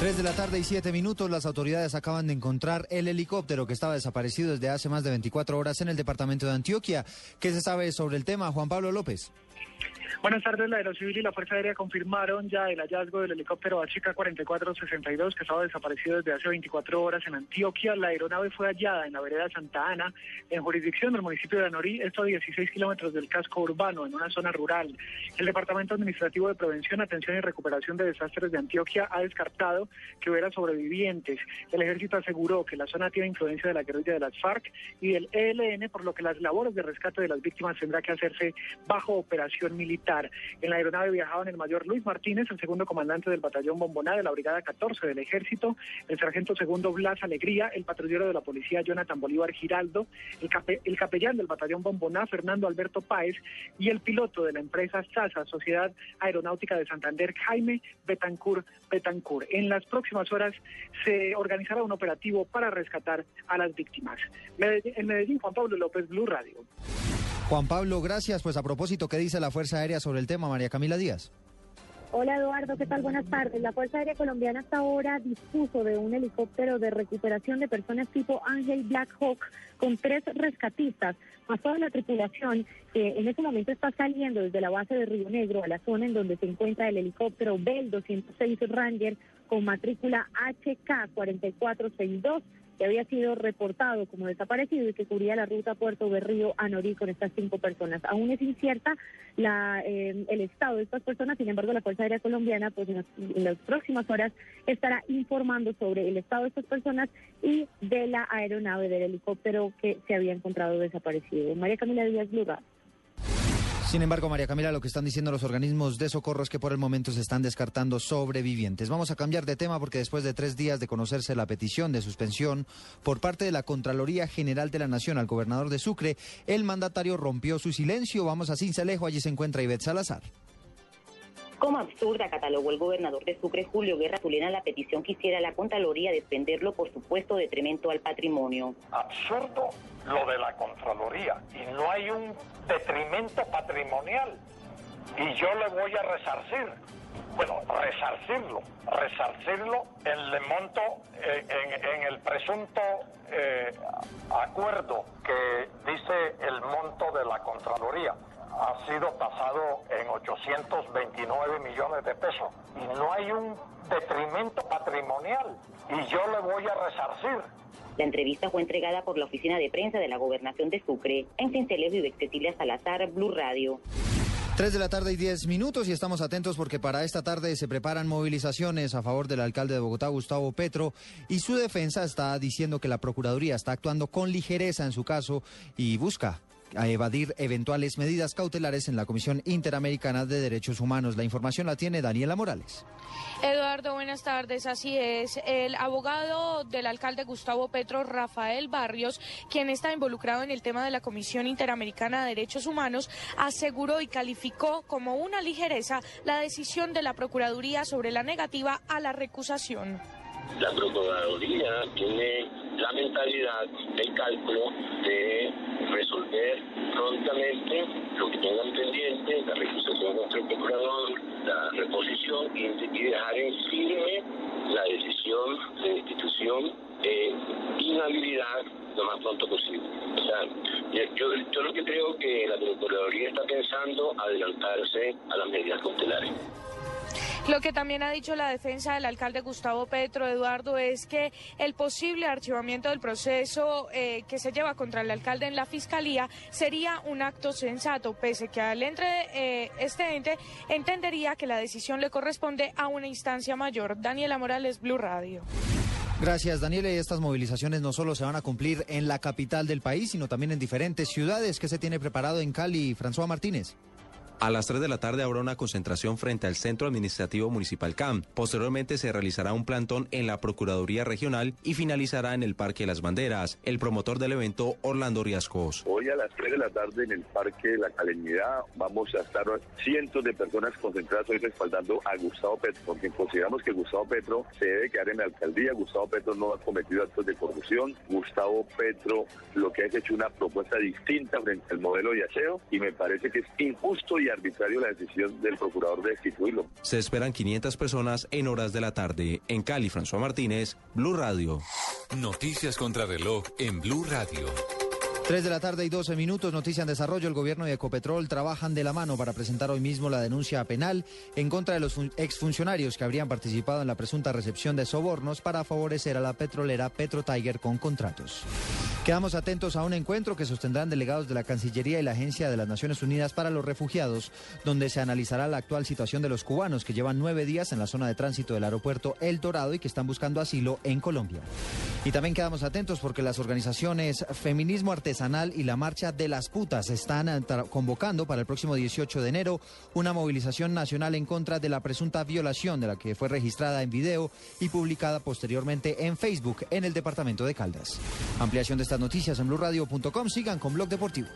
Tres de la tarde y siete minutos, las autoridades acaban de encontrar el helicóptero que estaba desaparecido desde hace más de 24 horas en el departamento de Antioquia. ¿Qué se sabe sobre el tema, Juan Pablo López? Buenas tardes, la Aerocivil y la Fuerza Aérea confirmaron ya el hallazgo del helicóptero HK-4462 que estaba desaparecido desde hace 24 horas en Antioquia. La aeronave fue hallada en la vereda Santa Ana, en jurisdicción del municipio de Anorí, esto a 16 kilómetros del casco urbano, en una zona rural. El Departamento Administrativo de Prevención, Atención y Recuperación de Desastres de Antioquia ha descartado que hubiera sobrevivientes. El ejército aseguró que la zona tiene influencia de la guerrilla de las FARC y del ELN, por lo que las labores de rescate de las víctimas tendrá que hacerse bajo operación militar. En la aeronave viajaban el mayor Luis Martínez, el segundo comandante del batallón Bomboná de la Brigada 14 del Ejército, el sargento segundo Blas Alegría, el patrullero de la policía Jonathan Bolívar Giraldo, el, el capellán del batallón Bomboná Fernando Alberto Páez y el piloto de la empresa SASA, Sociedad Aeronáutica de Santander, Jaime Betancur Betancur. En las próximas horas se organizará un operativo para rescatar a las víctimas. En Medellín, Juan Pablo López, Blue Radio. Juan Pablo, gracias. Pues a propósito, ¿qué dice la Fuerza Aérea sobre el tema, María Camila Díaz? Hola Eduardo, ¿qué tal? Buenas tardes. La Fuerza Aérea Colombiana hasta ahora dispuso de un helicóptero de recuperación de personas tipo Ángel Black Hawk con tres rescatistas, más toda la tripulación que en este momento está saliendo desde la base de Río Negro a la zona en donde se encuentra el helicóptero Bell 206 Ranger con matrícula HK 4462 que había sido reportado como desaparecido y que cubría la ruta Puerto Berrío a Norí con estas cinco personas. Aún es incierta la, eh, el estado de estas personas, sin embargo la Fuerza Aérea Colombiana pues en las, próximas horas estará informando sobre el estado de estas personas y de la aeronave del helicóptero que se había encontrado desaparecido. María Camila Díaz Lugar. Sin embargo, María Camila, lo que están diciendo los organismos de socorro es que por el momento se están descartando sobrevivientes. Vamos a cambiar de tema porque después de tres días de conocerse la petición de suspensión por parte de la Contraloría General de la Nación al gobernador de Sucre, el mandatario rompió su silencio. Vamos a Cincelejo, allí se encuentra Ivette Salazar. Como absurda catalogó el gobernador de Sucre, Julio Guerra Zulena, la petición que hiciera la Contraloría de por supuesto detrimento al patrimonio. Absurdo lo de la Contraloría y no hay un detrimento patrimonial y yo le voy a resarcir. Bueno, resarcirlo, resarcirlo en el monto, eh, en, el presunto eh, acuerdo que dice el monto de la Contraloría ha sido tasado en 829 millones de pesos y no hay un detrimento patrimonial y yo le voy a resarcir. La entrevista fue entregada por la oficina de prensa de la gobernación de Sucre en Cincelejo y Cecilia Salazar, Blue Radio. Tres de la tarde y diez minutos y estamos atentos porque para esta tarde se preparan movilizaciones a favor del alcalde de Bogotá, Gustavo Petro, y su defensa está diciendo que la Procuraduría está actuando con ligereza en su caso y busca a evadir eventuales medidas cautelares en la Comisión Interamericana de Derechos Humanos. La información la tiene Daniela Morales. Eduardo, buenas tardes. Así es. El abogado del alcalde Gustavo Petro, Rafael Barrios, quien está involucrado en el tema de la Comisión Interamericana de Derechos Humanos, aseguró y calificó como una ligereza la decisión de la Procuraduría sobre la negativa a la recusación. La Procuraduría tiene la mentalidad, el cálculo de resolver prontamente lo que tengan pendiente, la recusación contra el procurador, la reposición y, dejar en firme la decisión de institución de inhabilidad lo más pronto posible. O sea, yo, yo lo que creo que la Procuraduría está pensando adelantarse a las medidas cautelares. Lo que también ha dicho la defensa del alcalde Gustavo Petro, Eduardo, es que el posible archivamiento del proceso eh, que se lleva contra el alcalde en la fiscalía sería un acto sensato, pese que al entre eh, este ente entendería que la decisión le corresponde a una instancia mayor. Daniela Morales, Blue Radio. Gracias, Daniela. Y estas movilizaciones no solo se van a cumplir en la capital del país, sino también en diferentes ciudades. ¿Qué se tiene preparado en Cali, François Martínez? A las 3 de la tarde habrá una concentración frente al Centro Administrativo Municipal CAM. Posteriormente se realizará un plantón en la Procuraduría Regional y finalizará en el Parque de las Banderas. El promotor del evento, Orlando Riascos. Hoy a las 3 de la tarde en el Parque de la Calenidad vamos a estar cientos de personas concentradas hoy respaldando a Gustavo Petro, porque consideramos que Gustavo Petro se debe quedar en la alcaldía. Gustavo Petro no ha cometido actos de corrupción. Gustavo Petro lo que ha hecho una propuesta distinta frente al modelo de aseo y me parece que es injusto y y arbitrario la decisión del procurador de destituirlo. Se esperan 500 personas en horas de la tarde. En Cali, François Martínez, Blue Radio. Noticias contra reloj en Blue Radio. 3 de la tarde y 12 minutos, noticia en desarrollo. El gobierno y Ecopetrol trabajan de la mano para presentar hoy mismo la denuncia penal en contra de los exfuncionarios que habrían participado en la presunta recepción de sobornos para favorecer a la petrolera Petro Tiger con contratos. Quedamos atentos a un encuentro que sostendrán delegados de la Cancillería y la Agencia de las Naciones Unidas para los Refugiados, donde se analizará la actual situación de los cubanos que llevan nueve días en la zona de tránsito del aeropuerto El Dorado y que están buscando asilo en Colombia. Y también quedamos atentos porque las organizaciones Feminismo Artesanal y la Marcha de las Putas están eh, convocando para el próximo 18 de enero una movilización nacional en contra de la presunta violación de la que fue registrada en video y publicada posteriormente en Facebook en el departamento de Caldas. Ampliación de estas noticias en blurradio.com. Sigan con Blog Deportivo.